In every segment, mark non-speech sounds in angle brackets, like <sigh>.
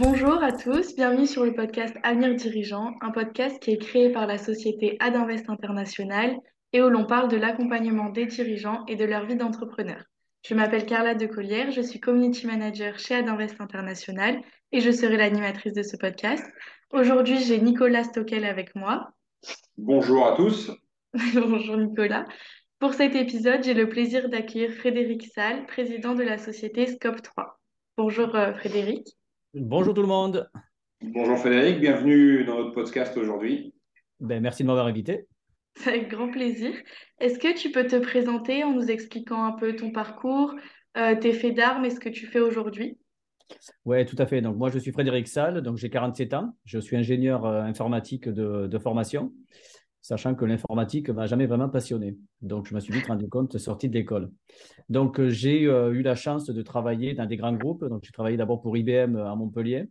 Bonjour à tous, bienvenue sur le podcast Avenir Dirigeant, un podcast qui est créé par la société Adinvest International et où l'on parle de l'accompagnement des dirigeants et de leur vie d'entrepreneur. Je m'appelle Carla Decollière, je suis community manager chez Adinvest International et je serai l'animatrice de ce podcast. Aujourd'hui, j'ai Nicolas Stockel avec moi. Bonjour à tous. <laughs> Bonjour Nicolas. Pour cet épisode, j'ai le plaisir d'accueillir Frédéric Salle, président de la société Scope 3. Bonjour euh, Frédéric. Bonjour tout le monde. Bonjour Frédéric, bienvenue dans notre podcast aujourd'hui. Ben, merci de m'avoir invité. Avec grand plaisir. Est-ce que tu peux te présenter en nous expliquant un peu ton parcours, euh, tes faits d'armes et ce que tu fais aujourd'hui? Oui, tout à fait. Donc, moi, je suis Frédéric Salle, donc j'ai 47 ans. Je suis ingénieur euh, informatique de, formation, sachant que l'informatique m'a jamais vraiment passionné. Donc, je me suis vite rendu compte sorti de l'école. Donc, euh, j'ai eu la chance de travailler dans des grands groupes. Donc, j'ai travaillé d'abord pour IBM à Montpellier.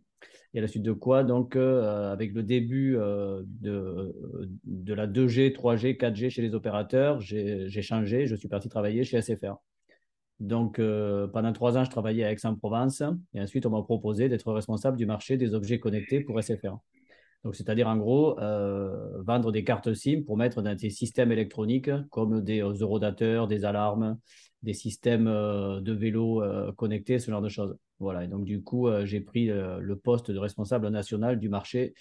Et à la suite de quoi, donc, euh, avec le début euh, de, la 2G, 3G, 4G chez les opérateurs, j'ai changé, je suis parti travailler chez SFR. Donc, euh, pendant trois ans, je travaillais à Aix-en-Provence et ensuite, on m'a proposé d'être responsable du marché des objets connectés pour SFR. Donc, c'est-à-dire en gros, vendre des cartes SIM pour mettre dans des systèmes électroniques comme des eurodateurs, des alarmes, des systèmes de vélo connectés, ce genre de choses. Voilà, et donc du coup, euh, j'ai pris euh, le poste de responsable national du marché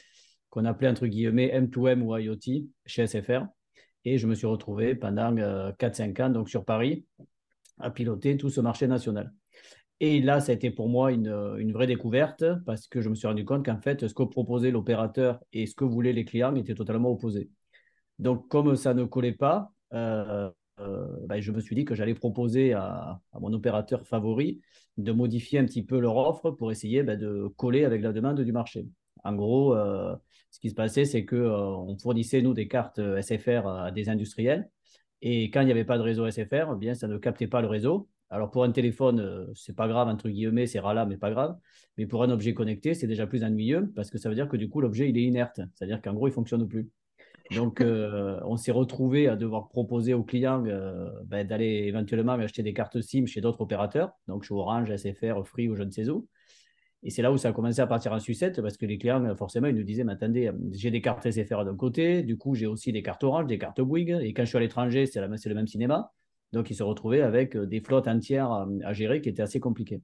qu'on appelait entre guillemets M2M ou IoT chez SFR. Et je me suis retrouvé pendant 4-5 euh, ans donc sur Paris à piloter tout ce marché national. Et là, ça a été pour moi une, une, vraie découverte parce que je me suis rendu compte qu'en fait, ce que proposait l'opérateur et ce que voulaient les clients étaient totalement opposés. Donc, comme ça ne collait pas, euh, ben, je me suis dit que j'allais proposer à, mon opérateur favori de modifier un petit peu leur offre pour essayer ben, de coller avec la demande du marché. En gros, euh, ce qui se passait, c'est qu'on euh, fournissait, nous, des cartes SFR à des industriels. Et quand il n'y avait pas de réseau SFR, eh bien, ça ne captait pas le réseau. Alors, pour un téléphone, c'est pas grave, entre guillemets, c'est rala, mais pas grave. Mais pour un objet connecté, c'est déjà plus ennuyeux parce que ça veut dire que du coup, l'objet, il est inerte. C'est-à-dire qu'en gros, il ne fonctionne plus. Donc, euh, <laughs> on s'est retrouvé à devoir proposer aux clients euh, ben, d'aller éventuellement acheter des cartes SIM chez d'autres opérateurs, donc chez Orange, SFR, Free ou je ne sais où. Et c'est là où ça a commencé à partir en sucette parce que les clients, forcément, ils nous disaient Mais attendez, j'ai des cartes SFR d'un côté, du coup, j'ai aussi des cartes Orange, des cartes Bouygues, et quand je suis à l'étranger, c'est le même cinéma. Donc, ils se retrouvaient avec euh, des flottes entières à gérer qui étaient assez compliquées.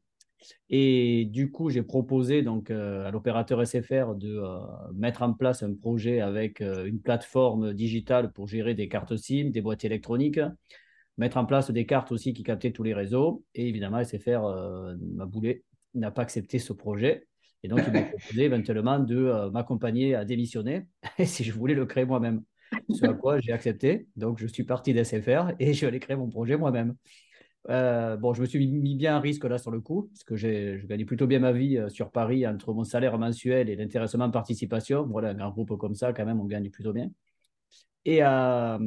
Et du coup, j'ai proposé donc euh, à l'opérateur SFR de euh, mettre en place un projet avec euh, une plateforme digitale pour gérer des cartes SIM, des boîtiers électroniques, mettre en place des cartes aussi qui captaient tous les réseaux. Et évidemment, SFR m'a boulé, n'a pas accepté ce projet. Et donc, il m'a <laughs> proposé éventuellement de m'accompagner à démissionner <laughs> si je voulais le créer moi-même. <laughs> Ce à quoi j'ai accepté. Donc, je suis parti d'SFR et je vais aller créer mon projet moi-même. Euh, bon, je me suis mis bien à risque là sur le coup, parce que je gagnais plutôt bien ma vie euh, sur Paris entre mon salaire mensuel et l'intéressement en participation. Voilà, un groupe comme ça, quand même, on gagne plutôt bien. Et, euh,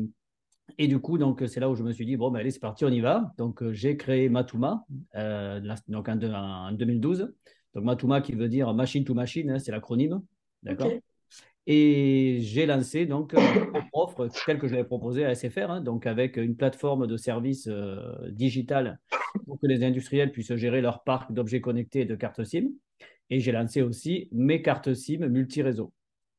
et du coup, donc c'est là où je me suis dit, bon, ben, allez, c'est parti, on y va. Donc, j'ai créé Matuma donc en, 2012. Donc, Matuma qui veut dire machine to machine, hein, c'est l'acronyme. D'accord? Et j'ai lancé donc une <coughs> offre telle que je l'avais proposée à SFR, hein, donc avec une plateforme de services euh, digital pour que les industriels puissent gérer leur parc d'objets connectés et de cartes SIM. Et j'ai lancé aussi mes cartes SIM multi-réseau.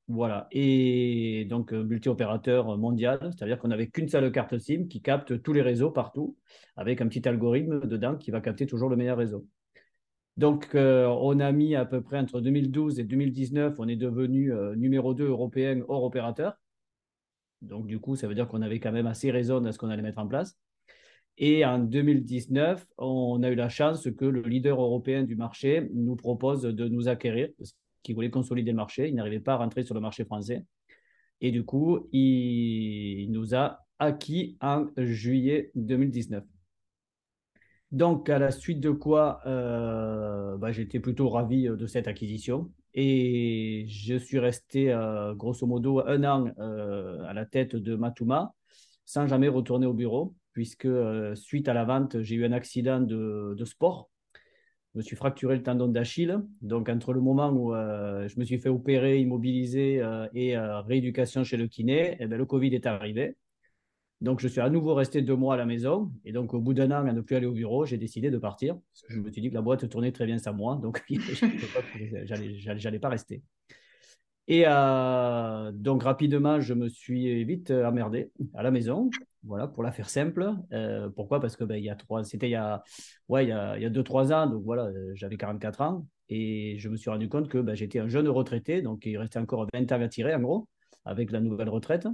Voilà. Et donc euh, multi-opérateur mondial, c'est-à-dire qu'on n'avait qu'une seule carte SIM qui capte tous les réseaux partout, avec un petit algorithme dedans qui va capter toujours le meilleur réseau. Donc, euh, on a mis à peu près entre 2012 et 2019, on est devenu euh, numéro 2 européen hors opérateur. Donc, du coup, ça veut dire qu'on avait quand même assez raison de ce qu'on allait mettre en place. Et en 2019, on a eu la chance que le leader européen du marché nous propose de nous acquérir, parce qu'il voulait consolider le marché. Il n'arrivait pas à rentrer sur le marché français. Et du coup, il nous a acquis en juillet 2019. Donc, à la suite de quoi, euh, bah, j'étais plutôt ravi euh, de cette acquisition. Et je suis resté, euh, grosso modo, un an à la tête de Matuma, sans jamais retourner au bureau, puisque suite à la vente, j'ai eu un accident de, sport. Je me suis fracturé le tendon d'Achille. Donc, entre le moment où je me suis fait opérer, immobiliser et rééducation chez le kiné, eh ben, le Covid est arrivé. Donc, je suis à nouveau resté deux mois à la maison. Et donc, au bout d'un an, à ne plus aller au bureau, j'ai décidé de partir. Je me suis dit que la boîte tournait très bien sans moi. Donc, <laughs> je n'allais pas rester. Et euh, donc, rapidement, je me suis vite emmerdé à la maison. Voilà, pour la faire simple. Euh, pourquoi? Parce que ben, il y a trois, c'était il y a, ouais, il il y a deux, trois ans. Donc, voilà, euh, j'avais 44 ans. Et je me suis rendu compte que ben, j'étais un jeune retraité. Donc, il restait encore 20 ans à tirer, en gros, avec la nouvelle retraite.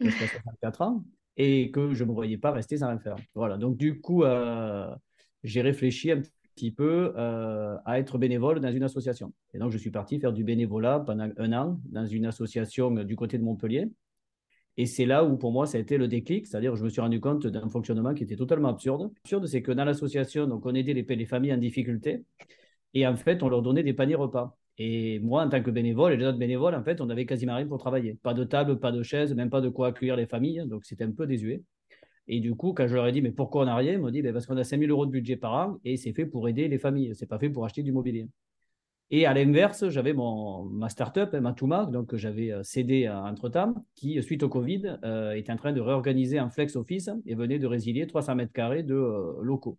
Jusqu'à 64 ans et que je ne me voyais pas rester sans rien faire. Voilà, donc du coup, euh, j'ai réfléchi un petit peu euh, à être bénévole dans une association. Et donc, je suis parti faire du bénévolat pendant un an dans une association du côté de Montpellier. Et c'est là où, pour moi, ça a été le déclic, c'est-à-dire je me suis rendu compte d'un fonctionnement qui était totalement absurde. Absurde, c'est que dans l'association, donc on aidait les, les familles en difficulté, et en fait, on leur donnait des paniers repas. Et moi, en tant que bénévole et les autres bénévoles, en fait, on avait quasiment rien pour travailler. Pas de table, pas de chaise, même pas de quoi accueillir les familles. Donc, c'était un peu désuet. Et du coup, quand je leur ai dit, mais pourquoi on n'a rien Ils m'ont dit, ben, parce qu'on a 5000 euros de budget par an et c'est fait pour aider les familles. C'est pas fait pour acheter du mobilier. Et à l'inverse, j'avais ma start-up, hein, Matuma, donc que j'avais euh, cédé entre-temps, qui, suite au Covid, euh, était en train de réorganiser un flex office et venait de résilier 300 mètres carrés de euh, locaux.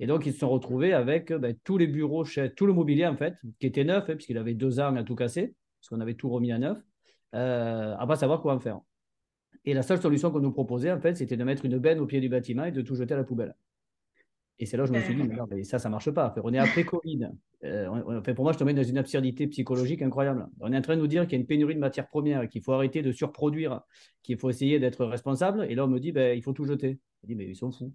Et donc, ils se sont retrouvés avec ben, tous les bureaux, tout le mobilier, en fait, qui était neuf, hein, puisqu'il avait deux ans à tout casser, parce qu'on avait tout remis à neuf, euh, à pas savoir quoi en faire. Et la seule solution qu'on nous proposait, en fait, c'était de mettre une benne au pied du bâtiment et de tout jeter à la poubelle. Et c'est là où je me suis dit, mais, ça, ça ne marche pas. On est après Covid. Euh, pour moi, je tombe dans une absurdité psychologique incroyable. On est en train de nous dire qu'il y a une pénurie de matières premières, qu'il faut arrêter de surproduire, qu'il faut essayer d'être responsable. Et là, on me dit, ben, il faut tout jeter. Je dis, mais ils sont fous.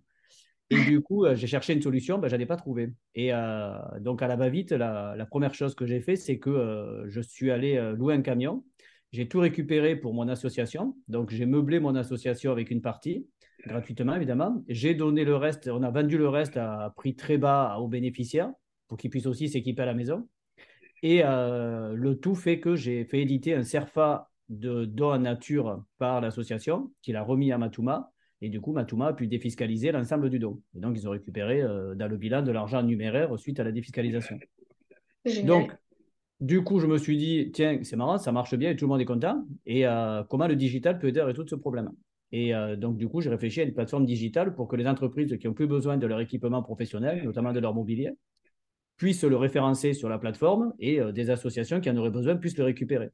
Et du coup, euh, j'ai cherché une solution, ben, je n'en pas trouvé. Et euh, donc, à la va-vite, la, première chose que j'ai fait, c'est que euh, je suis allé louer un camion. J'ai tout récupéré pour mon association. Donc, j'ai meublé mon association avec une partie, gratuitement, évidemment. J'ai donné le reste, on a vendu le reste à prix très bas aux bénéficiaires pour qu'ils puissent aussi s'équiper à la maison. Et le tout fait que j'ai fait éditer un CERFA de don en nature par l'association, qu'il a remis à Matuma et du coup, Matuma a pu défiscaliser l'ensemble du don. Et donc, ils ont récupéré euh, dans le bilan de l'argent numéraire suite à la défiscalisation. Donc, du coup, je me suis dit, tiens, c'est marrant, ça marche bien et tout le monde est content. Et euh, comment le digital peut aider à résoudre ce problème? Et euh, donc, du coup, j'ai réfléchi à une plateforme digitale pour que les entreprises qui ont plus besoin de leur équipement professionnel, notamment de leur mobilier, puissent le référencer sur la plateforme et des associations qui en auraient besoin puissent le récupérer.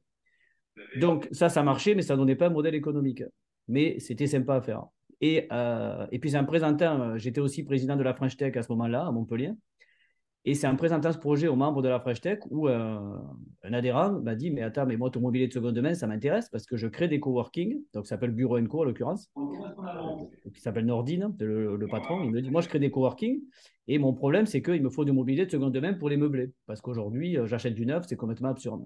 Donc, ça, ça marchait, mais ça ne donnait pas un modèle économique. Mais c'était sympa à faire. Et, euh, et puis, c'est en présentant, euh, j'étais aussi président de la French Tech à ce moment-là, à Montpellier. Et c'est en présentant ce projet aux membres de la French Tech où euh, un adhérent m'a dit Mais attends, mais moi, ton mobilier de seconde main, ça m'intéresse parce que je crée des coworking. Donc, ça s'appelle Bureau Co en l'occurrence, qui s'appelle Nordine, le, le, patron. Il me dit Moi, je crée des coworking. Et mon problème, c'est qu'il me faut du mobilier de seconde main pour les meubler. Parce qu'aujourd'hui, j'achète du neuf, c'est complètement absurde.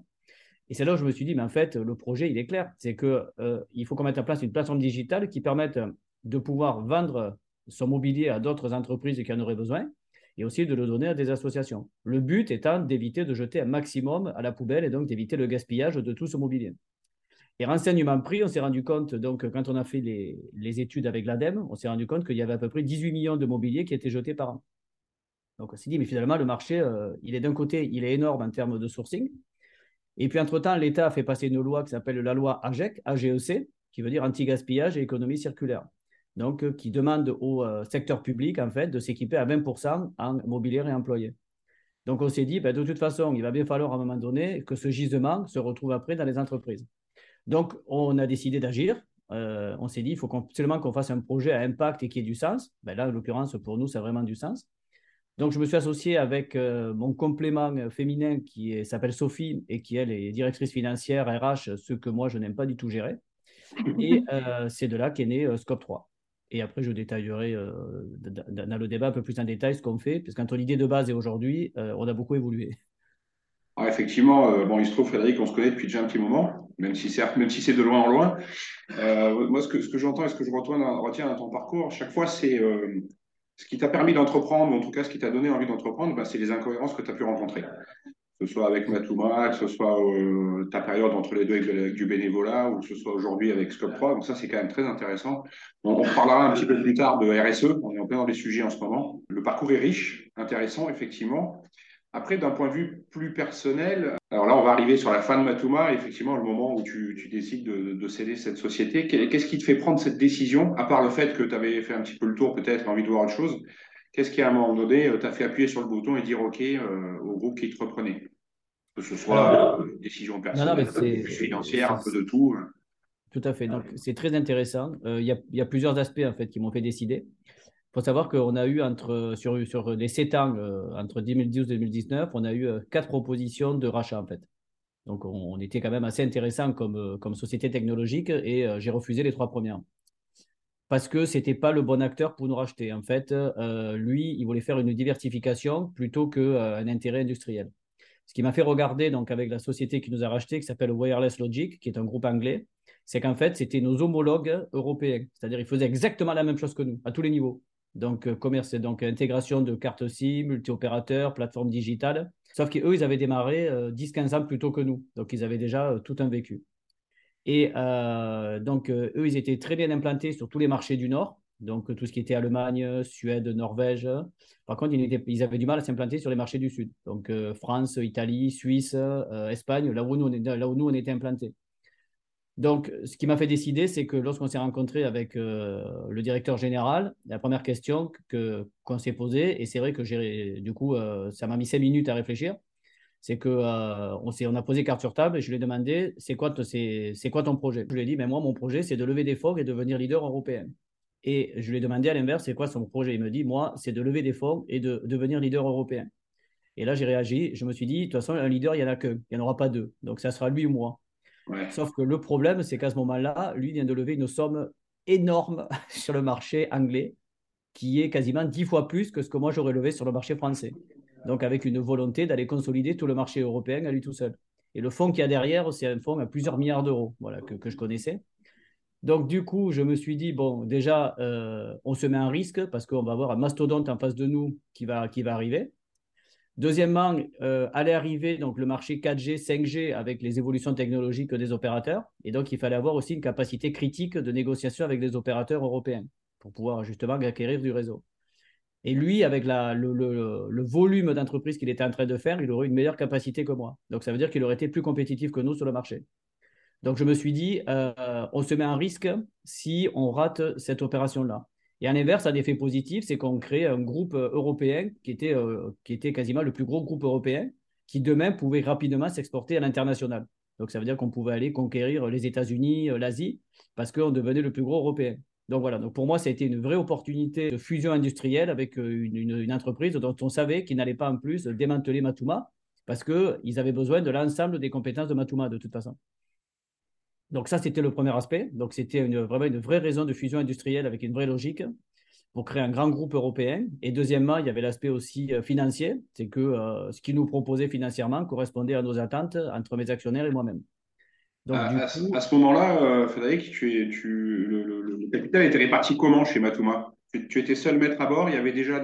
Et c'est là où je me suis dit, mais en fait, le projet, il est clair. C'est qu'il faut qu'on mette en place une plateforme digitale qui permette de pouvoir vendre son mobilier à d'autres entreprises qui en auraient besoin et aussi de le donner à des associations. Le but étant d'éviter de jeter un maximum à la poubelle et donc d'éviter le gaspillage de tout ce mobilier. Et renseignement pris, on s'est rendu compte, donc quand on a fait les, études avec l'ADEME, on s'est rendu compte qu'il y avait à peu près 18 millions de mobilier qui étaient jetés par an. Donc on s'est dit, mais finalement, le marché, euh, il est d'un côté, il est énorme en termes de sourcing. Et puis, entre-temps, l'État a fait passer une loi qui s'appelle la loi AGEC, AGEC, qui veut dire anti-gaspillage et économie circulaire donc euh, qui demande au euh, secteur public en fait de s'équiper à 20% en mobilier réemployé. Donc on s'est dit, ben, de toute façon, il va bien falloir à un moment donné que ce gisement se retrouve après dans les entreprises. Donc on a décidé d'agir. Euh, on s'est dit, il faut absolument qu'on fasse un projet à impact et qui ait du sens. Ben là, en l'occurrence, pour nous, ça a vraiment du sens. Donc, je me suis associé avec mon complément féminin qui s'appelle Sophie et qui, elle, est directrice financière RH, ce que moi, je n'aime pas du tout gérer. Et c'est de là qu'est né Scope 3. Et après, je détaillerai euh, dans le débat un peu plus en détail ce qu'on fait, parce qu'entre l'idée de base et aujourd'hui, euh, on a beaucoup évolué. Ah, effectivement, euh, bon, il se trouve, Frédéric, on se connaît depuis déjà un petit moment, même si c'est, même si c'est de loin en loin. moi, ce que, ce que j'entends et ce que je retiens, dans ton parcours, chaque fois, c'est ce qui t'a permis d'entreprendre, ou en tout cas ce qui t'a donné envie d'entreprendre, bah, c'est les incohérences que tu as pu rencontrer ce soit avec Matouma, que ce soit euh, ta période entre les deux avec, du bénévolat, ou que ce soit aujourd'hui avec Scope 3. Donc ça, c'est quand même très intéressant. On, parlera un petit peu plus tard de RSE. On est en plein dans les sujets en ce moment. Le parcours est riche, intéressant, effectivement. Après, d'un point de vue plus personnel, alors là, on va arriver sur la fin de Matouma, effectivement, le moment où tu, décides de, de, céder cette société. Qu'est-ce qui te fait prendre cette décision, à part le fait que tu avais fait un petit peu le tour, peut-être, envie de voir autre chose? Qu'est-ce qui, à un moment donné, t'a fait appuyer sur le bouton et dire OK euh, au groupe qui te reprenait Que ce soit euh, décision personnelle, financière, un peu de tout. Hein. Tout à fait. Donc, c'est très intéressant. Euh, il y, y, a plusieurs aspects, en fait, qui m'ont fait décider. Il faut savoir qu'on a eu, entre, sur, sur les 7 ans, euh, entre 2012 et 2019, on a eu euh, quatre propositions de rachat, en fait. Donc, on, on était quand même assez intéressant comme, comme société technologique et j'ai refusé les trois premières parce que ce n'était pas le bon acteur pour nous racheter. En fait, lui, il voulait faire une diversification plutôt qu'un intérêt industriel. Ce qui m'a fait regarder donc avec la société qui nous a racheté, qui s'appelle Wireless Logic, qui est un groupe anglais, c'est qu'en fait, c'était nos homologues européens. C'est-à-dire, ils faisaient exactement la même chose que nous, à tous les niveaux. Donc, euh, commerce, donc intégration de cartes SIM, multi-opérateurs, plateforme digitale. Sauf qu'eux, ils avaient démarré 10-15 euh, ans plus tôt que nous. Donc, ils avaient déjà euh, tout un vécu. Et donc, eux, ils étaient très bien implantés sur tous les marchés du Nord. Donc, tout ce qui était Allemagne, Suède, Norvège. Par contre, ils, avaient du mal à s'implanter sur les marchés du Sud. Donc, France, Italie, Suisse, Espagne, là où, nous, là où nous, on était implantés. Donc, ce qui m'a fait décider, c'est que lorsqu'on s'est rencontré avec euh, le directeur général, la première question que, qu'on s'est posée, et c'est vrai que du coup, euh, ça m'a mis cinq minutes à réfléchir, c'est qu'on euh, on, on a posé carte sur table et je lui ai demandé c'est quoi, c'est, quoi ton projet? Je lui ai dit mais moi, mon projet, c'est de lever des fonds et de devenir leader européen. Et je lui ai demandé à l'inverse c'est quoi son projet? Il me dit moi, c'est de lever des fonds et de, de devenir leader européen. Et là, j'ai réagi. Je me suis dit, de toute façon, un leader, il n'y en a qu'un. Il n'y en aura pas deux. Donc, ça sera lui ou moi. Sauf que le problème, c'est qu'à ce moment-là, lui vient de lever une somme énorme <laughs> sur le marché anglais, qui est quasiment dix fois plus que ce que moi j'aurais levé sur le marché français. Donc avec une volonté d'aller consolider tout le marché européen à lui tout seul. Et le fonds qu'il y a derrière, c'est un fonds à plusieurs milliards d'euros, voilà, que, je connaissais. Donc du coup, je me suis dit, bon, déjà, euh, on se met en risque parce qu'on va avoir un mastodonte en face de nous qui va, qui va arriver. Deuxièmement, euh, allait arriver donc le marché 4G, 5G avec les évolutions technologiques des opérateurs. Et donc, il fallait avoir aussi une capacité critique de négociation avec les opérateurs européens pour pouvoir justement acquérir du réseau. Et lui, avec le, volume d'entreprises qu'il était en train de faire, il aurait une meilleure capacité que moi. Donc, ça veut dire qu'il aurait été plus compétitif que nous sur le marché. Donc, je me suis dit, euh, on se met en risque si on rate cette opération-là. Et en inverse, un effet positif, c'est qu'on crée un groupe européen qui était, euh, qui était quasiment le plus gros groupe européen, qui demain pouvait rapidement s'exporter à l'international. Donc ça veut dire qu'on pouvait aller conquérir les États-Unis, euh, l'Asie, parce qu'on devenait le plus gros européen. Donc voilà, donc pour moi, ça a été une vraie opportunité de fusion industrielle avec une, une, entreprise dont on savait qu'ils n'allaient pas en plus démanteler Matuma, parce qu'ils avaient besoin de l'ensemble des compétences de Matuma de toute façon. Donc ça, c'était le premier aspect. Donc c'était vraiment une vraie raison de fusion industrielle avec une vraie logique pour créer un grand groupe européen. Et deuxièmement, il y avait l'aspect aussi euh, financier, c'est que euh, ce qu'ils nous proposait financièrement correspondait à nos attentes entre mes actionnaires et moi-même. Donc, à, à, ce moment-là, euh, Frédéric, tu tu, le, capital était réparti comment chez Matuma tu, étais seul maître à bord Il y avait déjà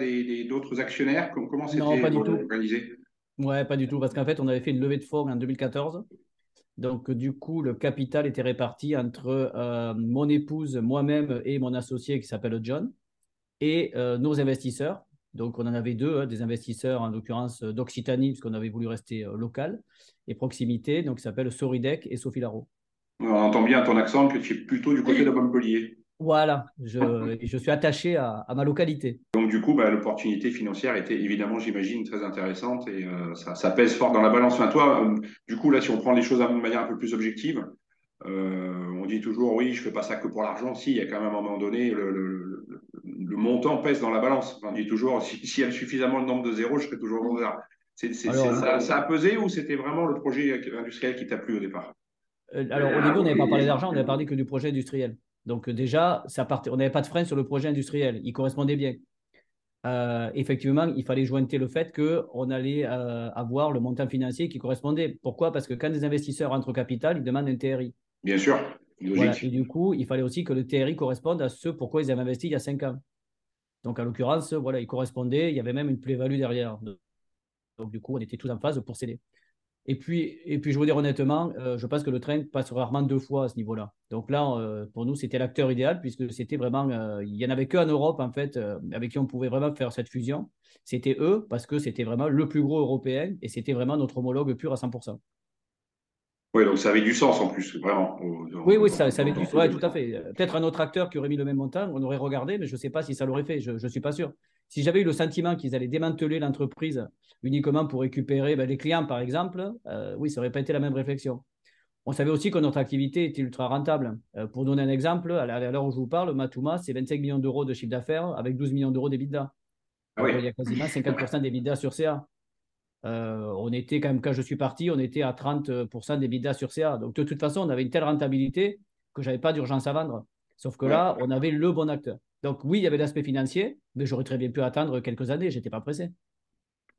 d'autres actionnaires? Comment c'était organisé? Ouais, pas du tout, parce qu'en fait, on avait fait une levée de fonds en 2014 donc, du coup, le capital était réparti entre euh, mon épouse, moi-même et mon associé qui s'appelle John et euh, nos investisseurs. Donc, on en avait deux, hein, des investisseurs en l'occurrence d'Occitanie, puisqu'on avait voulu rester euh, local, et proximité, donc qui s'appellent Soridec et Sophie Laro. On entend bien ton accent que tu es plutôt du côté de Montpellier. Voilà, je, <laughs> je suis attaché à, ma localité. Donc du coup, bah, l'opportunité financière était évidemment, j'imagine, très intéressante et euh, ça, ça, pèse fort dans la balance. Enfin, toi, euh, du coup, là, si on prend les choses de manière un peu plus objective, euh, on dit toujours, oui, je fais pas ça que pour l'argent. Si, il y a quand même un moment donné, le, le, le, montant pèse dans la balance. On dit toujours, s'il si y a suffisamment le nombre de zéros, je serai toujours vendeur. C'est, ça, ça, a pesé ou c'était vraiment le projet industriel qui t'a plu au départ? Alors, au début, on n'avait pas parlé d'argent, on n'avait parlé que du projet industriel. Donc déjà, ça partait, on n'avait pas de frein sur le projet industriel. Il correspondait bien. Euh, effectivement, il fallait jointer le fait qu'on allait euh, avoir le montant financier qui correspondait. Pourquoi? Parce que quand des investisseurs rentrent au capital, ils demandent un TRI. Bien sûr. Et du coup, il fallait aussi que le TRI corresponde à ce pourquoi ils avaient investi il y a cinq ans. Donc, en l'occurrence, voilà, il correspondait, il y avait même une plus-value derrière. Donc, du coup, on était tous en phase pour céder. Et puis, et puis, je veux dire honnêtement, euh, je pense que le train passe rarement deux fois à ce niveau-là. Donc là, euh, pour nous, c'était l'acteur idéal puisque c'était vraiment, euh, il n'y en avait qu'en Europe, en fait, avec qui on pouvait vraiment faire cette fusion. C'était eux parce que c'était vraiment le plus gros européen et c'était vraiment notre homologue pur à 100%. Oui, donc ça avait du sens en plus, vraiment. oui, oui, ça, avait du sens. Oui, tout à fait. Peut-être un autre acteur qui aurait mis le même montant, on aurait regardé, mais je ne sais pas si ça l'aurait fait. Je ne suis pas sûr. Si j'avais eu le sentiment qu'ils allaient démanteler l'entreprise uniquement pour récupérer ben, les clients, par exemple, euh, oui, ça n'aurait pas été la même réflexion. On savait aussi que notre activité était ultra rentable. Euh, pour donner un exemple, à l'heure où je vous parle, Matuma, c'est 25 millions d'euros de chiffre d'affaires avec 12 millions d'euros d'EBITDA. Ah il y a quasiment 50% d'EBITDA sur CA. Euh, on était quand même, quand je suis parti, on était à 30% d'EBITDA sur CA. Donc de toute façon, on avait une telle rentabilité que je n'avais pas d'urgence à vendre. Sauf que là, on avait le bon acteur. Donc oui, il y avait l'aspect financier, mais j'aurais très bien pu attendre quelques années, je n'étais pas pressé.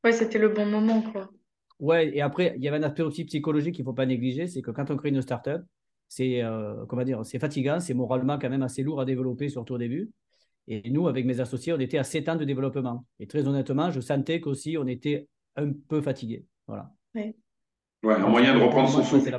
Oui, c'était le bon moment, quoi. Ouais, et après, il y avait un aspect aussi psychologique qu'il ne faut pas négliger, c'est que quand on crée une startup, c'est euh, comment dire, c'est fatigant, c'est moralement quand même assez lourd à développer, surtout au début. Et nous, avec mes associés, on était à 7 ans de développement. Et très honnêtement, je sentais qu'aussi on était un peu fatigué. Voilà. Ouais. ouais un moyen de reprendre son souffle.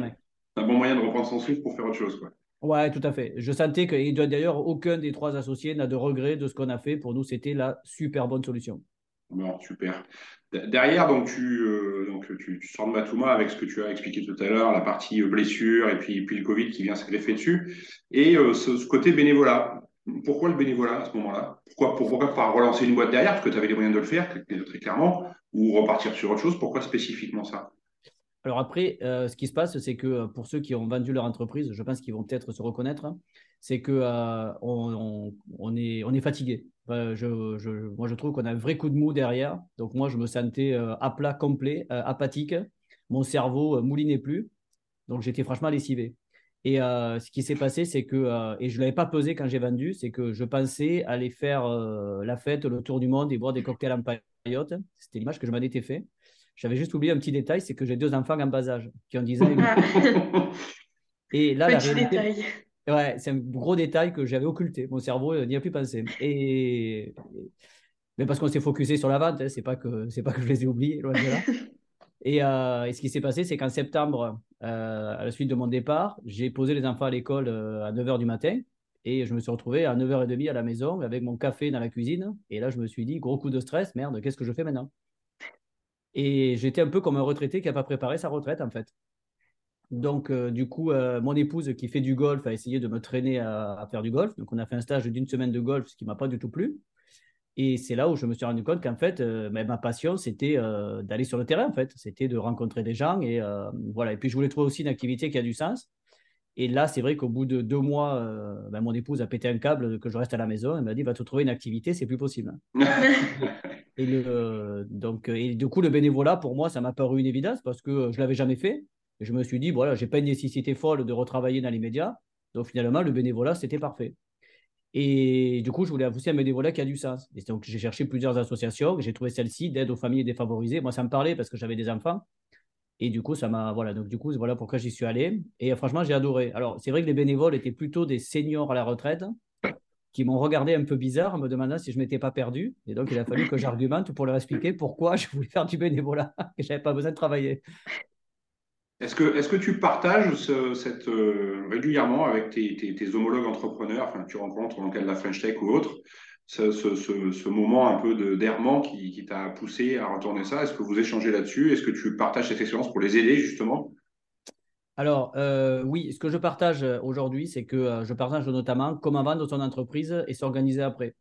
Un bon moyen de reprendre son souffle pour faire autre chose, quoi. Ouais, tout à fait. Je sentais que, d'ailleurs, aucun des trois associés n'a de regret de ce qu'on a fait. Pour nous, c'était la super bonne solution. Bon, super. Derrière, donc tu, euh, donc tu, sors de Matuma avec ce que tu as expliqué tout à l'heure, la partie euh, blessure et puis, puis le Covid qui vient se greffer dessus. Et euh, ce, côté bénévolat. Pourquoi le bénévolat à ce moment-là? Pourquoi, pourquoi pas relancer une boîte derrière? Parce que tu avais les moyens de le faire, très clairement, ou repartir sur autre chose. Pourquoi spécifiquement ça? Alors après, euh, ce qui se passe, c'est que euh, pour ceux qui ont vendu leur entreprise, je pense qu'ils vont peut-être se reconnaître, hein, c'est que euh, on, est, fatigué. moi, je trouve qu'on a un vrai coup de mou derrière. Donc moi, je me sentais à plat complet, apathique. Mon cerveau moulinait plus. Donc j'étais franchement lessivé. Et ce qui s'est passé, c'est que, et je ne l'avais pas pesé quand j'ai vendu, c'est que je pensais aller faire la fête, le tour du monde et boire des cocktails en C'était l'image que je m'en étais fait. J'avais juste oublié un petit détail, c'est que j'ai deux enfants en bas âge qui ont 10 ans. Et, là, la réalité, ouais, c'est un gros détail que j'avais occulté. Mon cerveau euh, n'y a plus pensé. Et, mais parce qu'on s'est focusé sur la vente, hein, c'est pas que c'est pas que je les ai oubliés, loin de là. <laughs> Et, euh, et, ce qui s'est passé, c'est qu'en septembre, euh, à la suite de mon départ, j'ai posé les enfants à l'école à 9h du matin et je me suis retrouvé à 9h30 à la maison avec mon café dans la cuisine. Et là, je me suis dit, gros coup de stress, merde, qu'est-ce que je fais maintenant? Et j'étais un peu comme un retraité qui n'a pas préparé sa retraite, en fait. Donc, euh, du coup, euh, mon épouse qui fait du golf a essayé de me traîner à, faire du golf. Donc, on a fait un stage d'une semaine de golf, ce qui ne m'a pas du tout plu. Et c'est là où je me suis rendu compte qu'en fait, euh, ma passion, c'était d'aller sur le terrain, en fait. C'était de rencontrer des gens. Et voilà. Et puis, je voulais trouver aussi une activité qui a du sens. Et là, c'est vrai qu'au bout de deux mois, ben, mon épouse a pété un câble que je reste à la maison. Elle m'a dit, va te trouver une activité, c'est plus possible. <laughs> Et, le, donc, et du coup, le bénévolat, pour moi, ça m'a paru une évidence parce que je ne l'avais jamais fait. Et je me suis dit, voilà, je n'ai pas une nécessité folle de retravailler dans les médias. Donc finalement, le bénévolat, c'était parfait. Et du coup, je voulais aussi un bénévolat qui a du sens. Et donc, j'ai cherché plusieurs associations. J'ai trouvé celle-ci d'aide aux familles défavorisées. Moi, ça me parlait parce que j'avais des enfants. Et du coup, ça m'a. Voilà. Donc, du coup, voilà pourquoi j'y suis allé. Et franchement, j'ai adoré. Alors, c'est vrai que les bénévoles étaient plutôt des seniors à la retraite qui m'ont regardé un peu bizarre me demandant si je m'étais pas perdu. Et donc, il a fallu que j'argumente pour leur expliquer pourquoi <laughs> je voulais faire du bénévolat et je n'avais pas besoin de travailler. Est-ce que, est que tu partages cette, euh, régulièrement avec tes, homologues entrepreneurs, que tu rencontres dans le cadre de la French Tech ou autre, ce, ce, moment un peu d'errement qui, qui t'a poussé à retourner ça? Est-ce que vous échangez là-dessus? Est-ce que tu partages cette expérience pour les aider justement? Alors, euh, oui, ce que je partage euh, aujourd'hui, c'est que euh, je partage notamment comment vendre son entreprise et s'organiser après.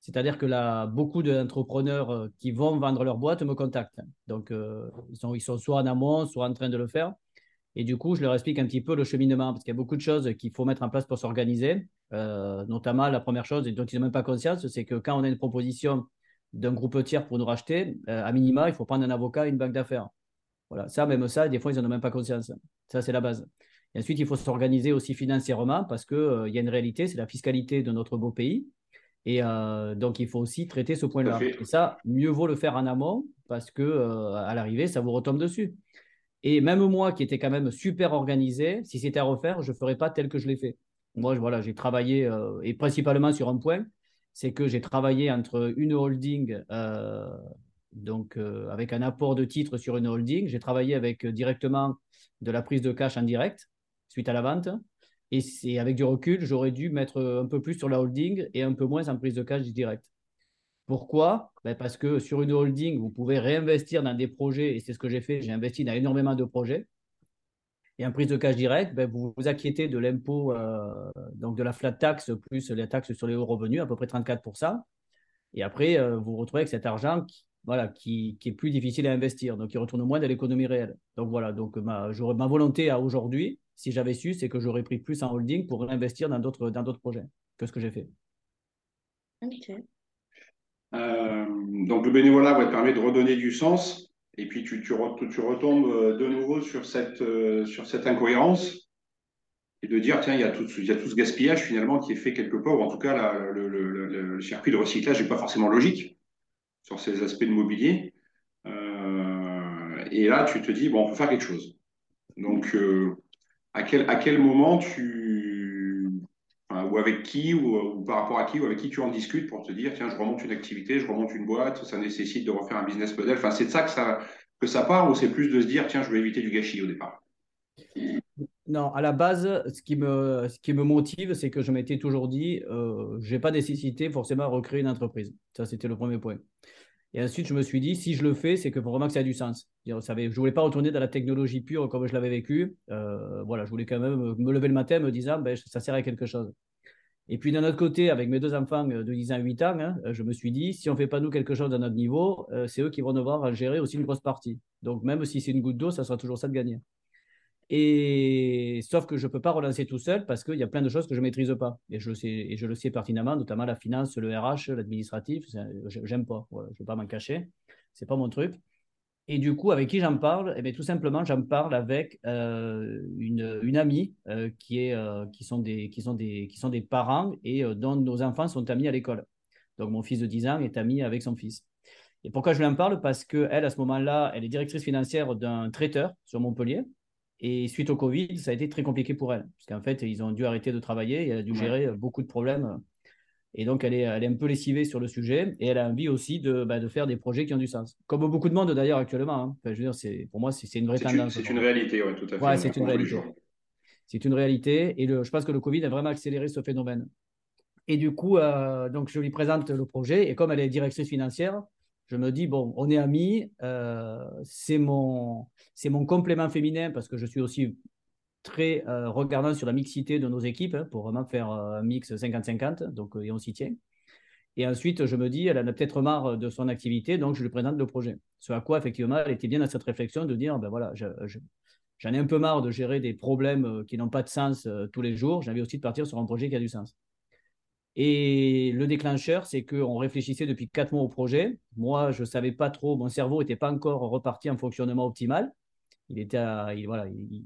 C'est-à-dire que là, beaucoup d'entrepreneurs qui vont vendre leur boîte me contactent. Donc, ils, sont, ils sont soit en amont, soit en train de le faire. Et du coup, je leur explique un petit peu le cheminement, parce qu'il y a beaucoup de choses qu'il faut mettre en place pour s'organiser. notamment, la première chose dont ils n'ont même pas conscience, c'est que quand on a une proposition d'un groupe tiers pour nous racheter, à minima, il faut prendre un avocat et une banque d'affaires. Voilà, ça, même ça, des fois, ils n'en ont même pas conscience. Ça, c'est la base. Et ensuite, il faut s'organiser aussi financièrement parce qu'il euh, y a une réalité, c'est la fiscalité de notre beau pays. Et euh, donc, il faut aussi traiter ce point-là. Et ça, mieux vaut le faire en amont parce que euh, à l'arrivée, ça vous retombe dessus. Et même moi, qui étais quand même super organisé, si c'était à refaire, je ne ferais pas tel que je l'ai fait. Moi, voilà, j'ai travaillé, et principalement sur un point, c'est que j'ai travaillé entre une holding donc avec un apport de titres sur une holding. J'ai travaillé avec directement de la prise de cash en direct suite à la vente. Et c'est avec du recul, j'aurais dû mettre un peu plus sur la holding et un peu moins en prise de cash direct. Pourquoi? Ben Parce que sur une holding, vous pouvez réinvestir dans des projets, et c'est ce que j'ai fait, j'ai investi dans énormément de projets. Et en prise de cash direct, ben vous vous acquittez de l'impôt, euh, donc de la flat tax plus la taxe sur les hauts revenus, à peu près 34%. Et après, euh, vous vous retrouvez avec cet argent qui, voilà, qui, est plus difficile à investir, donc qui retourne moins dans l'économie réelle. Donc voilà, donc ma, ma volonté à aujourd'hui, si j'avais su, c'est que j'aurais pris plus en holding pour réinvestir dans d'autres, projets que ce que j'ai fait. Ok. Euh, donc le bénévolat te permet de redonner du sens et puis tu, retombes euh, de nouveau sur cette, euh, sur cette incohérence et de dire tiens il y, a tout, il y a tout ce gaspillage finalement qui est fait quelque part ou en tout cas le, circuit de recyclage n'est pas forcément logique sur ces aspects de mobilier. Et là tu te dis bon on peut faire quelque chose. Donc à, quel, à quel moment tu ou avec qui, ou, par rapport à qui, ou avec qui tu en discutes pour te dire, tiens, je remonte une activité, je remonte une boîte, ça nécessite de refaire un business model. Enfin, c'est de ça que ça, que ça part, ou c'est plus de se dire, tiens, je vais éviter du gâchis au départ? Non, à la base, ce qui me, ce qui me motive, c'est que je m'étais toujours dit, euh, je n'ai pas nécessité forcément à recréer une entreprise. Ça, c'était le premier point. Et ensuite, je me suis dit, si je le fais, c'est que vraiment que ça a du sens. Je ne voulais pas retourner dans la technologie pure comme je l'avais vécu. Euh, voilà, je voulais quand même me lever le matin me disant, ben, ça sert à quelque chose. Et puis d'un autre côté, avec mes deux enfants de 10 ans et 8 ans, hein, je me suis dit, si on ne fait pas nous quelque chose à notre niveau, euh, c'est eux qui vont devoir gérer aussi une grosse partie. Donc même si c'est une goutte d'eau, ça sera toujours ça de gagner. Et sauf que je ne peux pas relancer tout seul parce qu'il y a plein de choses que je ne maîtrise pas. Et je, le sais, et je le sais pertinemment, notamment la finance, le RH, l'administratif. J'aime pas. je ne vais pas m'en cacher. Ce n'est pas mon truc. Et du coup, avec qui j'en parle? Eh bien, Tout simplement, j'en parle avec euh, une, une, amie euh, qui, est, euh, qui, sont des, qui, sont des, qui sont des parents et dont nos enfants sont amis à l'école. Donc, mon fils de 10 ans est ami avec son fils. Et pourquoi je lui en parle? Parce qu'elle, à ce moment-là, elle est directrice financière d'un traiteur sur Montpellier. Et suite au Covid, ça a été très compliqué pour elle. Parce qu'en fait, ils ont dû arrêter de travailler et elle a dû gérer beaucoup de problèmes. Et donc, elle est, elle est un peu lessivée sur le sujet et elle a envie aussi de, bah, de faire des projets qui ont du sens. Comme beaucoup de monde d'ailleurs actuellement. Hein. je veux dire, pour moi, c'est une vraie tendance. C'est une réalité, oui, tout à fait. Ouais, c'est une réalité. C'est une réalité. Et le, je pense que le Covid a vraiment accéléré ce phénomène. Et du coup, euh, donc je lui présente le projet. Et comme elle est directrice financière, je me dis, bon, on est amis, euh, c'est mon, mon complément féminin parce que je suis aussi très euh, regardant sur la mixité de nos équipes hein, pour vraiment faire un mix 50-50, donc, et on s'y tient. Et ensuite, je me dis, elle en a peut-être marre de son activité, donc je lui présente le projet. Ce à quoi, effectivement, elle était bien dans cette réflexion de dire, ben voilà, j'en ai un peu marre de gérer des problèmes qui n'ont pas de sens tous les jours. Envie aussi de partir sur un projet qui a du sens. Et le déclencheur, c'est qu'on réfléchissait depuis quatre mois au projet. Moi, je ne savais pas trop, mon cerveau n'était pas encore reparti en fonctionnement optimal. Il, était il, voilà, il,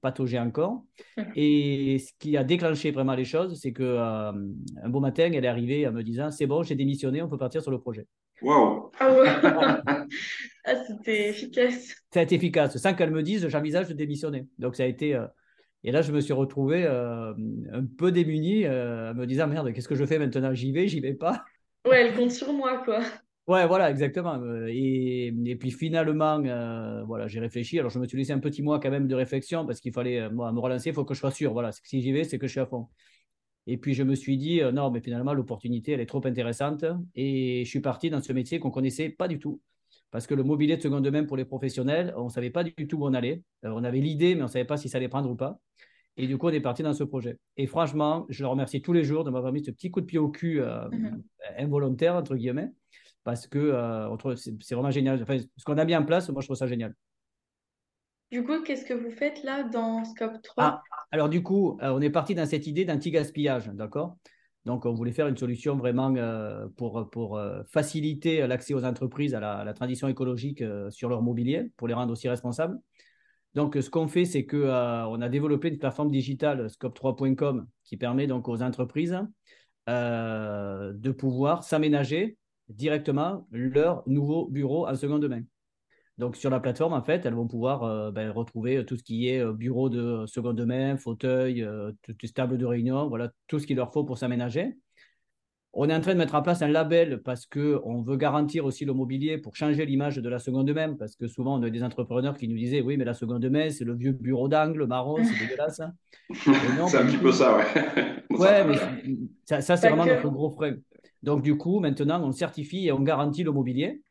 pataugeait encore. <laughs> Et ce qui a déclenché vraiment les choses, c'est qu'un euh, un beau matin, elle est arrivée en me disant C'est bon, j'ai démissionné, on peut partir sur le projet. Waouh ah, <laughs> <laughs> ah, C'était efficace. Ça a été efficace. Sans qu'elle me dise J'envisage de démissionner. Donc, ça a été. Euh, et là, je me suis retrouvé euh, un peu démuni, euh, me disant merde, qu'est-ce que je fais maintenant? J'y vais, j'y vais pas. Ouais, elle compte sur moi, quoi. Ouais, voilà, exactement. Euh, et, et puis finalement, voilà, j'ai réfléchi. Alors, je me suis laissé un petit mois quand même de réflexion parce qu'il fallait moi, me relancer. Il faut que je sois sûr. Voilà, si j'y vais, c'est que je suis à fond. Et puis, je me suis dit, non, mais finalement, l'opportunité, elle est trop intéressante. Et je suis parti dans ce métier qu'on connaissait pas du tout. Parce que le mobilier de seconde main pour les professionnels, on ne savait pas du tout où on allait. on avait l'idée, mais on ne savait pas si ça allait prendre ou pas. Et du coup, on est parti dans ce projet. Et franchement, je le remercie tous les jours de m'avoir mis ce petit coup de pied au cul euh, mhm. involontaire, entre guillemets, parce que euh, c'est vraiment génial. Enfin, ce qu'on a mis en place, moi, je trouve ça génial. Du coup, qu'est-ce que vous faites là dans Scope 3 ah, Alors, du coup, euh, on est parti dans cette idée d'anti-gaspillage, d'accord? Donc, on voulait faire une solution vraiment pour, pour faciliter l'accès aux entreprises à la, à la transition écologique sur leur mobilier, pour les rendre aussi responsables. Donc, ce qu'on fait, c'est qu'on euh, on a développé une plateforme digitale, scope3.com, qui permet donc aux entreprises euh, de pouvoir s'aménager directement leur nouveau bureau en seconde main. Donc, sur la plateforme, en fait, elles vont pouvoir euh, ben, retrouver tout ce qui est bureau de seconde main, fauteuil, les tables de réunion, voilà, tout ce qu'il leur faut pour s'aménager. On est en train de mettre en place un label parce qu'on veut garantir aussi le mobilier pour changer l'image de la seconde main. Parce que souvent, on a des entrepreneurs qui nous disaient Oui, mais la seconde main, c'est le vieux bureau d'angle marron, c'est dégueulasse. <laughs> C'est un petit peu ça, ouais. ouais, <laughs> mais ça, ça c'est vraiment notre gros frein. Donc, du coup, maintenant, on certifie et on garantit le mobilier.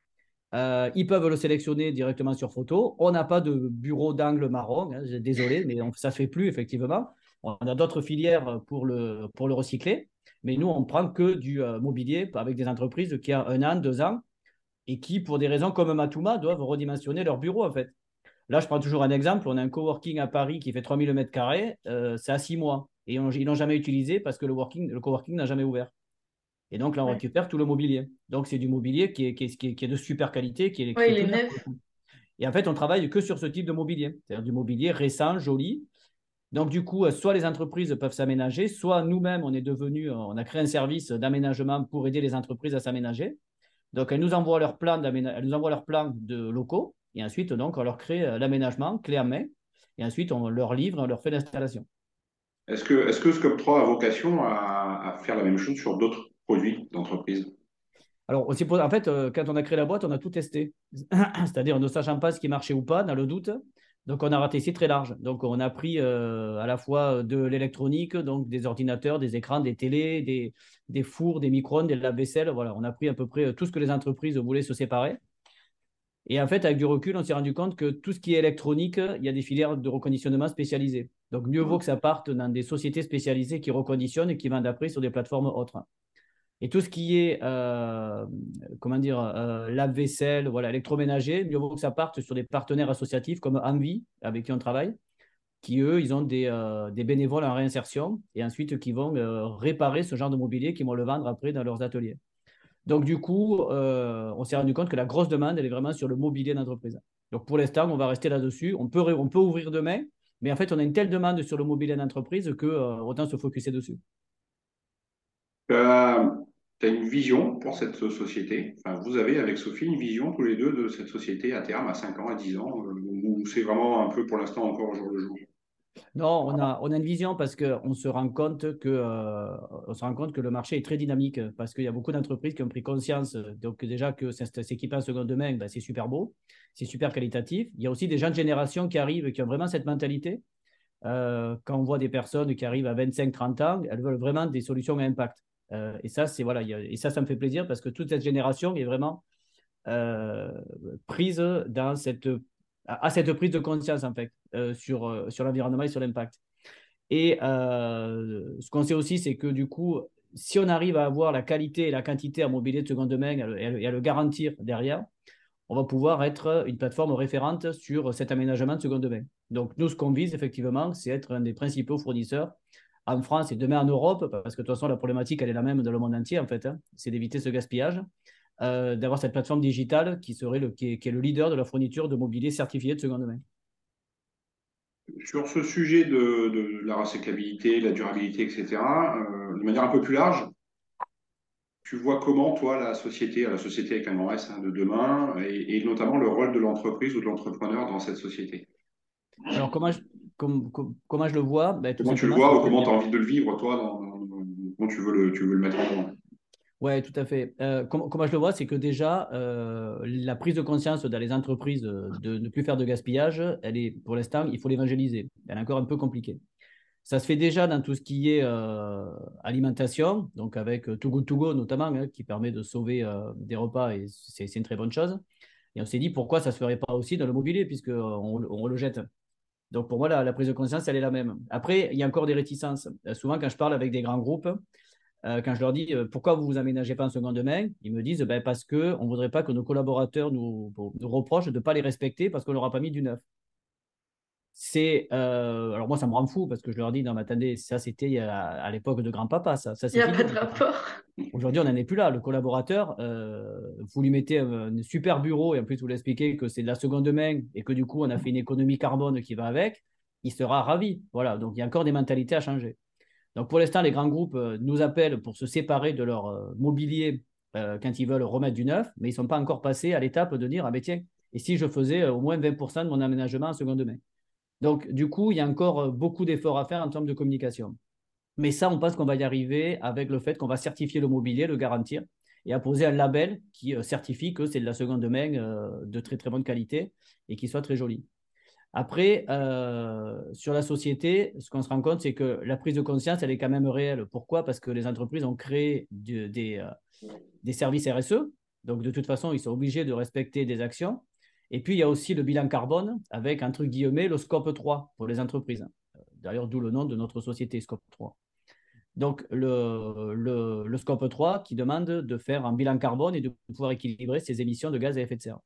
Euh, ils peuvent le sélectionner directement sur photo. On n'a pas de bureau d'angle marron, hein, désolé, mais ça ne fait plus, effectivement. On a d'autres filières pour le, recycler. Mais nous, on prend que du euh, mobilier avec des entreprises qui ont un an, deux ans, et qui, pour des raisons comme Matuma, doivent redimensionner leur bureau, en fait. Là, je prends toujours un exemple. On a un coworking à Paris qui fait 3000 m2, euh, c'est à six mois. Et ils ne l'ont jamais utilisé parce que le coworking n'a jamais ouvert. Et donc là, on récupère tout le mobilier. Donc, c'est du mobilier qui est, qui, est, de super qualité, qui est, il est neuf. Et en fait, on travaille que sur ce type de mobilier, c'est-à-dire du mobilier récent, joli, donc, du coup, soit les entreprises peuvent s'aménager, soit nous-mêmes, on est devenu, on a créé un service d'aménagement pour aider les entreprises à s'aménager. Donc, elles nous envoient leur plan elles nous envoient leur plan de locaux, et ensuite, donc, on leur crée euh, l'aménagement clé en main, et ensuite, on leur livre, on leur fait l'installation. Est-ce que, est que Scope 3 a vocation à, faire la même chose sur d'autres produits d'entreprise alors, en fait, euh, quand on a créé la boîte, on a tout testé. <clears throat> C'est-à-dire, ne sachant pas ce qui marchait ou pas, dans le doute, donc, on a raté ici très large. Donc, on a pris euh, à la fois de l'électronique, donc des ordinateurs, des écrans, des télés, des, fours, des micro-ondes, des lave-vaisselle. Voilà, on a pris à peu près tout ce que les entreprises voulaient se séparer. Et en fait, avec du recul, on s'est rendu compte que tout ce qui est électronique, il y a des filières de reconditionnement spécialisées. Donc, mieux vaut que ça parte dans des sociétés spécialisées qui reconditionnent et qui vendent après sur des plateformes autres. Et tout ce qui est, euh, comment dire, euh, lave-vaisselle, voilà, électroménager, mieux vaut que ça parte sur des partenaires associatifs comme Envie, avec qui on travaille, qui eux, ils ont des, euh, bénévoles en réinsertion et ensuite qui vont réparer ce genre de mobilier, qui vont le vendre après dans leurs ateliers. Donc, du coup, on s'est rendu compte que la grosse demande, elle est vraiment sur le mobilier d'entreprise. Donc, pour l'instant, on va rester là-dessus. On peut, on peut ouvrir demain, mais en fait, on a une telle demande sur le mobilier d'entreprise que autant se focuser dessus tu as une vision pour cette société? Vous avez avec Sophie une vision tous les deux de cette société à terme, à 5 ans, à 10 ans, euh, ou c'est vraiment un peu pour l'instant encore au jour le jour? Non, on a, on a une vision parce qu'on se rend compte que euh, se rend compte que le marché est très dynamique parce qu'il y a beaucoup d'entreprises qui ont pris conscience donc déjà que s'équiper en seconde main, ben, c'est super beau, c'est super qualitatif. Il y a aussi des jeunes générations qui arrivent qui ont vraiment cette mentalité. Euh, quand on voit des personnes qui arrivent à 25-30 ans, elles veulent vraiment des solutions à impact. Euh, et ça, c'est voilà, et ça, ça me fait plaisir parce que toute cette génération est vraiment euh, prise dans cette, à cette prise de conscience en fait euh, sur, sur l'environnement et sur l'impact. Et ce qu'on sait aussi, c'est que du coup, si on arrive à avoir la qualité et la quantité en mobilier de seconde main et à le garantir derrière, on va pouvoir être une plateforme référente sur cet aménagement de seconde main. Donc, nous, ce qu'on vise effectivement, c'est être un des principaux fournisseurs en France et demain en Europe, parce que de toute façon, la problématique, elle est la même dans le monde entier, en fait, hein. c'est d'éviter ce gaspillage, euh, d'avoir cette plateforme digitale qui, serait le, qui est, le leader de la fourniture de mobilier certifié de seconde main. Sur ce sujet de, la recyclabilité, la durabilité, etc., euh, de manière un peu plus large, tu vois comment, toi, la société, la société avec un grand S hein, de demain, et, notamment le rôle de l'entreprise ou de l'entrepreneur dans cette société? Alors, comment je, comment je le vois ben, Comment tu le vois ou comment tu as envie de le vivre, toi Comment tu veux le, tu veux le mettre en avant? Oui, tout à fait. Euh, comment, je le vois, c'est que déjà, euh, la prise de conscience dans les entreprises de ne plus faire de gaspillage, elle est, pour l'instant, il faut l'évangéliser. Elle est encore un peu compliquée. Ça se fait déjà dans tout ce qui est euh, alimentation, donc avec Too Good To Go notamment, hein, qui permet de sauver des repas et c'est une très bonne chose. Et on s'est dit pourquoi ça ne se ferait pas aussi dans le mobilier, puisqu'on on le jette. Donc pour moi, la, prise de conscience, elle est la même. Après, il y a encore des réticences. Euh, souvent, quand je parle avec des grands groupes, euh, quand je leur dis euh, pourquoi vous vous aménagez pas en seconde main, ils me disent ben, parce qu'on ne voudrait pas que nos collaborateurs nous, reprochent de ne pas les respecter parce qu'on leur a pas mis du neuf c'est euh, alors moi ça me rend fou parce que je leur dis non mais attendez ça c'était à, l'époque de grand-papa ça, ça il n'y a pas de rapport. Aujourd'hui on n'en est plus là. Le collaborateur euh, vous lui mettez un, super bureau et en plus vous l'expliquez que c'est de la seconde main et que du coup on a fait une économie carbone qui va avec il sera ravi. Voilà. Donc il y a encore des mentalités à changer. Donc pour l'instant les grands groupes euh, nous appellent pour se séparer de leur mobilier quand ils veulent remettre du neuf mais ils ne sont pas encore passés à l'étape de dire ah ben tiens et si je faisais au moins 20% de mon aménagement en seconde main? Donc, du coup, il y a encore euh, beaucoup d'efforts à faire en termes de communication. Mais ça, on pense qu'on va y arriver avec le fait qu'on va certifier le mobilier, le garantir, et à poser un label qui euh, certifie que c'est de la seconde main euh, de très très bonne qualité et qui soit très joli. Après, euh, sur la société, ce qu'on se rend compte, c'est que la prise de conscience, elle est quand même réelle. Pourquoi? Parce que les entreprises ont créé des, des services RSE. Donc, de toute façon, ils sont obligés de respecter des actions. Et puis, il y a aussi le bilan carbone avec, entre guillemets, le scope 3 pour les entreprises. D'ailleurs, d'où le nom de notre société, scope 3. Donc, le, le, scope 3 qui demande de faire un bilan carbone et de pouvoir équilibrer ses émissions de gaz à effet de serre.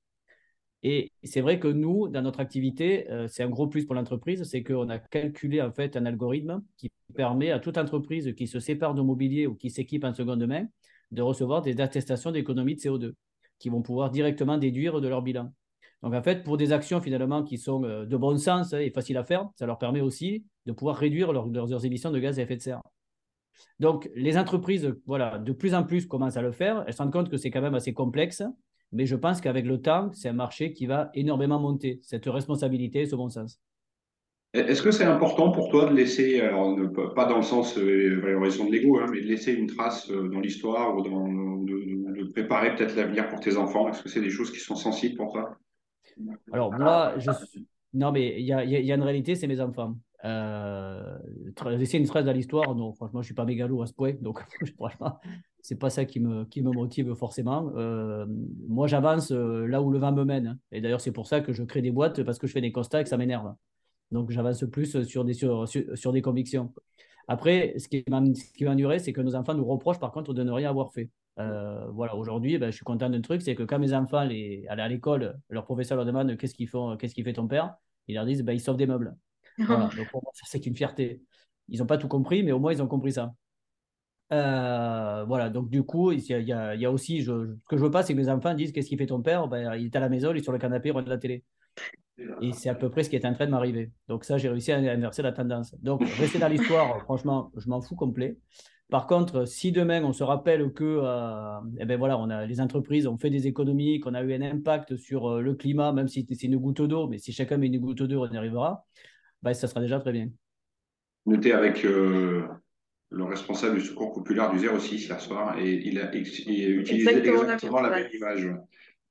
Et c'est vrai que nous, dans notre activité, euh, c'est un gros plus pour l'entreprise, c'est qu'on a calculé en fait un algorithme qui permet à toute entreprise qui se sépare de mobilier ou qui s'équipe en seconde main de recevoir des attestations d'économie de CO2 qui vont pouvoir directement déduire de leur bilan. Donc en fait, pour des actions finalement qui sont euh, de bon sens et faciles à faire, ça leur permet aussi de pouvoir réduire leurs émissions de gaz à effet de serre. Donc, les entreprises, voilà, de plus en plus commencent à le faire. Elles se rendent compte que c'est quand même assez complexe, mais je pense qu'avec le temps, c'est un marché qui va énormément monter, cette responsabilité, ce bon sens. Est-ce que c'est important pour toi de laisser, alors pas dans le sens euh, valorisation de l'ego, hein, mais de laisser une trace euh, dans l'histoire ou de, de, préparer peut-être l'avenir pour tes enfants? Est-ce que c'est des choses qui sont sensibles pour toi? Alors moi, je suis... non, mais il y a, y a, une réalité, c'est mes enfants. Euh, une trace dans l'histoire, non, franchement, je ne suis pas mégalo à ce point, donc <laughs> franchement, c'est pas ça qui me, qui me motive forcément. Euh, moi, j'avance euh, là où le vent me mène. Et d'ailleurs, c'est pour ça que je crée des boîtes, parce que je fais des constats et que ça m'énerve. Donc, j'avance plus sur des, sur, sur, des convictions. Après, ce qui m'ennuierait, c'est que nos enfants nous reprochent par contre de ne rien avoir fait. Euh, voilà, aujourd'hui, ben, je suis content d'un truc, c'est que quand mes enfants les, allaient à l'école, leur professeur leur demande qu'est-ce qu'ils font, qu'est-ce qu'il fait ton père, ils leur disent ben, ils sauvent des meubles. <laughs> Voilà, donc pour moi, c'est une fierté. Ils n'ont pas tout compris, mais au moins, ils ont compris ça. Euh, voilà, donc du coup, il y a, il y a, aussi, je, ce que je veux pas, c'est que mes enfants disent Qu'est-ce qu'il fait ton père? Ben, Il est à la maison, il est sur le canapé, il regarde la télé. Et c'est à peu près ce qui est en train de m'arriver. Donc, ça, j'ai réussi à inverser la tendance. Donc, rester dans l'histoire, franchement, je m'en fous complet. Par contre, si demain on se rappelle que euh, eh ben voilà, on a, les entreprises ont fait des économies, qu'on a eu un impact sur euh, le climat, même si c'est une goutte d'eau, mais si chacun met une goutte d'eau, on y arrivera bah, ça sera déjà très bien. Notez avec euh, le responsable du secours populaire du 06 hier soir et il a utilisé exactement, la même image.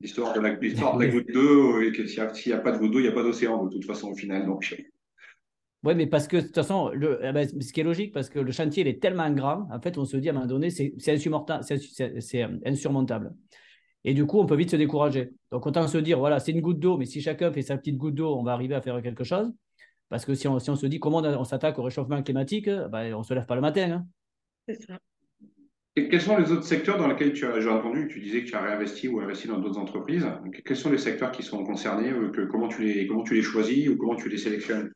L'histoire de la, de la goutte d'eau, et s'il n'y a, pas de goutte d'eau, il n'y a pas d'océan de toute façon au final. Donc. Oui, mais parce que de toute façon, le, eh ben, ce qui est logique, parce que le chantier il est tellement grand, en fait, on se dit à un moment donné, c'est insurmontable. Et du coup, on peut vite se décourager. Donc, autant se dire, voilà, c'est une goutte d'eau, mais si chacun fait sa petite goutte d'eau, on va arriver à faire quelque chose. Parce que si on, se dit comment on, s'attaque au réchauffement climatique, ben, on ne se lève pas le matin. Hein. C'est ça. Et quels sont les autres secteurs dans lesquels tu as, j'ai entendu, tu disais que tu as réinvesti ou investi dans d'autres entreprises. quels sont les secteurs qui sont concernés euh, que, comment, tu les, comment tu les choisis ou comment tu les sélectionnes?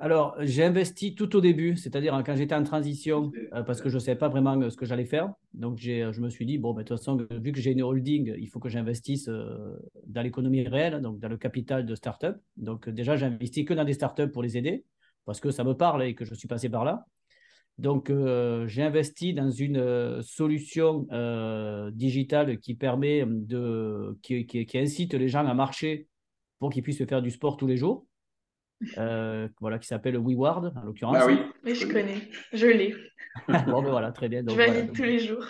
Alors, j'ai investi tout au début, c'est-à-dire quand j'étais en transition, euh, parce que je ne savais pas vraiment euh, ce que j'allais faire. Donc, je me suis dit, bon, ben, de toute façon, vu que j'ai une holding, il faut que j'investisse euh, dans l'économie réelle, donc dans le capital de start-up. Donc, déjà, j'ai investi que dans des start-up pour les aider, parce que ça me parle et que je suis passé par là. Donc, j'ai investi dans une solution digitale qui permet de, qui, qui incite les gens à marcher pour qu'ils puissent faire du sport tous les jours. Euh, voilà, qui s'appelle WeWard, en l'occurrence. Ah oui. oui, je connais, je l'ai. <laughs> bon, ben voilà, très bien. Donc, je valide tous les jours.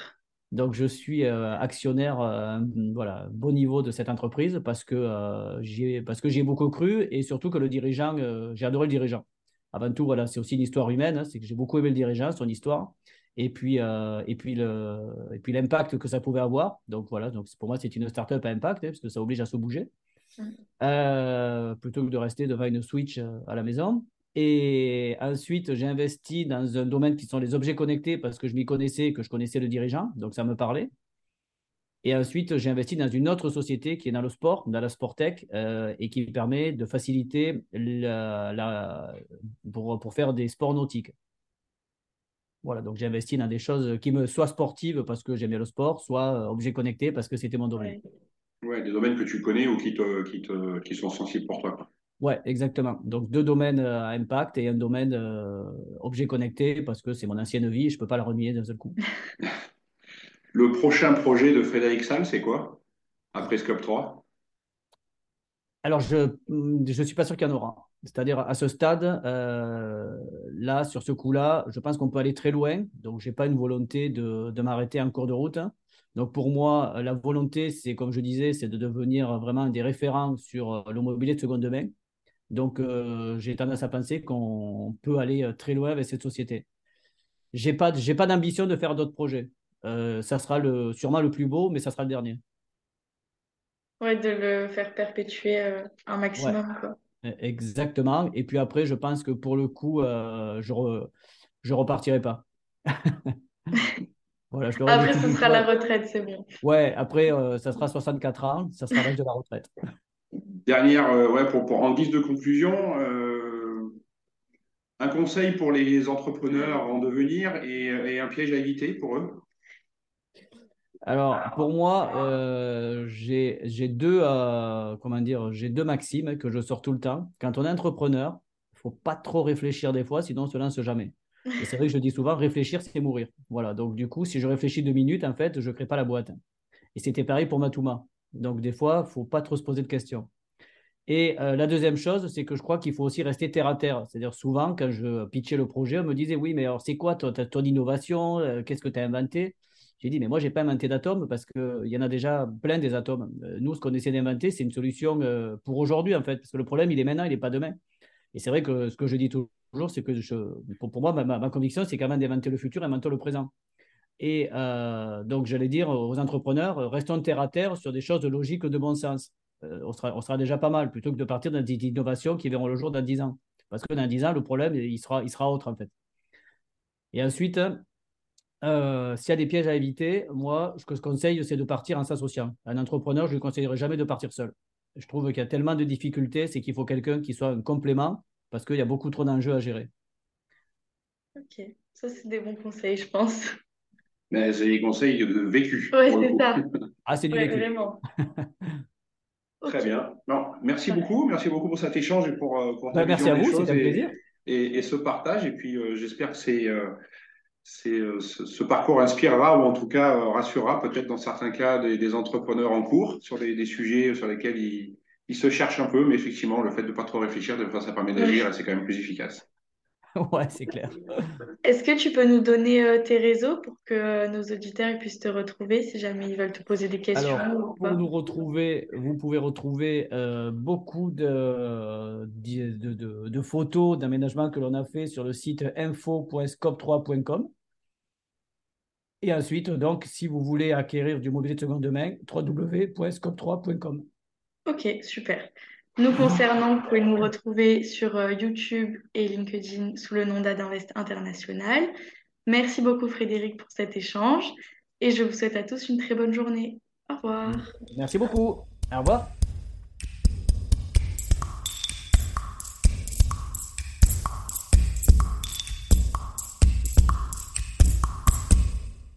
Donc, je suis euh, actionnaire, euh, voilà, bon niveau de cette entreprise parce que j'ai parce que j'ai beaucoup cru et surtout que le dirigeant, j'ai adoré le dirigeant. Avant tout, voilà, c'est aussi une histoire humaine, hein, c'est que j'ai beaucoup aimé le dirigeant, son histoire, et puis et puis le et puis l'impact que ça pouvait avoir. Donc voilà, donc pour moi c'est une startup à impact hein, parce que ça oblige à se bouger. Euh, plutôt que de rester devant une Switch euh, à la maison. Et ensuite, j'ai investi dans un domaine qui sont les objets connectés parce que je m'y connaissais, que je connaissais le dirigeant, donc ça me parlait. Et ensuite, j'ai investi dans une autre société qui est dans le sport, dans la Sportec, euh, et qui permet de faciliter la, pour, pour, faire des sports nautiques. Voilà, donc j'ai investi dans des choses qui me soient sportives parce que j'aimais le sport, soit objets connectés parce que c'était mon domaine. Des domaines que tu connais ou qui, te, qui, te, qui sont sensibles pour toi. Ouais, exactement. Donc deux domaines euh, à impact et un domaine euh, objet connecté parce que c'est mon ancienne vie, je ne peux pas la renier d'un seul coup. <laughs> Le prochain projet de Frédéric Sall, c'est quoi? Après Scope 3 Alors, je ne suis pas sûr qu'il y en aura. C'est-à-dire, à ce stade, euh, là, sur ce coup-là, je pense qu'on peut aller très loin. Donc, je n'ai pas une volonté de, de m'arrêter en cours de route. Donc, pour moi, la volonté, c'est, comme je disais, c'est de devenir vraiment des référents sur le mobilier de seconde main. Donc, euh, j'ai tendance à penser qu'on peut aller très loin avec cette société. Je n'ai pas, pas d'ambition de faire d'autres projets. Euh, ça sera le, sûrement le plus beau, mais ça sera le dernier. Ouais, de le faire perpétuer euh, un maximum. Quoi. E, exactement. Et puis après, je pense que pour le coup, euh, je ne repartirai pas. <laughs> voilà, je après, ce sera la retraite, c'est bon. Ouais, après, ça sera 64 ans, ça sera l'âge de la retraite. Dernière, ouais, pour, pour, en guise de conclusion, un conseil pour les entrepreneurs en devenir et, un piège à éviter pour eux? Alors, pour moi, euh, j'ai deux, euh, comment dire, j'ai deux maximes que je sors tout le temps. Quand on est entrepreneur, il faut pas trop réfléchir des fois, sinon on se lance jamais. Et c'est vrai que je dis souvent, réfléchir, c'est mourir. Voilà. Donc, du coup, si je réfléchis deux minutes, en fait, je ne crée pas la boîte. Et c'était pareil pour Matouma. Donc, des fois, il ne faut pas trop se poser de questions. Et euh, la deuxième chose, c'est que je crois qu'il faut aussi rester terre à terre. C'est-à-dire, souvent, quand je pitchais le projet, on me disait Oui, mais alors, c'est quoi ton, ton innovation euh, Qu'est-ce que tu as inventé? J'ai dit Mais moi, je n'ai pas inventé d'atomes parce qu'il y en a déjà plein des atomes. Euh, nous, ce qu'on essaie d'inventer, c'est une solution pour aujourd'hui, en fait. Parce que le problème, il est maintenant, il n'est pas demain. Et c'est vrai que ce que je dis toujours, c'est que pour, moi, ma, conviction, c'est qu'avant d'inventer le futur, inventons le présent. Et donc, j'allais dire aux entrepreneurs, restons terre à terre sur des choses de logique, de bon sens. Euh, on, sera, on sera déjà pas mal plutôt que de partir dans des innovations qui verront le jour dans 10 ans. Parce que dans 10 ans, le problème, il sera, il sera autre en fait. Et ensuite, euh, s'il y a des pièges à éviter, moi, ce que je conseille, c'est de partir en s'associant. Un entrepreneur, je ne lui conseillerais jamais de partir seul. Je trouve qu'il y a tellement de difficultés, c'est qu'il faut quelqu'un qui soit un complément parce qu'il y a beaucoup trop d'enjeux à gérer. Ok, ça c'est des bons conseils, je pense. Mais c'est des conseils de vécu. Oui, c'est ça. <laughs> ah, c'est du vécu. Vraiment. <laughs> Très bien. Non, merci beaucoup. Merci beaucoup pour cet échange et pour, euh, pour bah, Merci à vous, c'était un plaisir. Et, ce partage. Et puis, euh, j'espère que c'est, euh, c'est, ce, parcours inspirera ou en tout cas rassurera peut-être dans certains cas des, entrepreneurs en cours sur des, sujets sur lesquels ils, ils, se cherchent un peu. Mais effectivement, le fait de ne pas trop réfléchir, de ça permet d'agir et c'est quand même plus efficace. <laughs> Ouais, c'est clair. Est-ce que tu peux nous donner euh, tes réseaux pour que nos auditeurs puissent te retrouver si jamais ils veulent te poser des questions Alors, pour nous retrouver, vous pouvez retrouver euh, beaucoup de, de, de, photos d'aménagement que l'on a fait sur le site info.scope3.com. Et ensuite, donc, si vous voulez acquérir du mobilier de seconde main, www.scope3.com. Ok, super. Nous concernant, vous pouvez nous retrouver sur euh, YouTube et LinkedIn sous le nom d'Adinvest International. Merci beaucoup Frédéric pour cet échange et je vous souhaite à tous une très bonne journée. Au revoir. Merci beaucoup. Au revoir.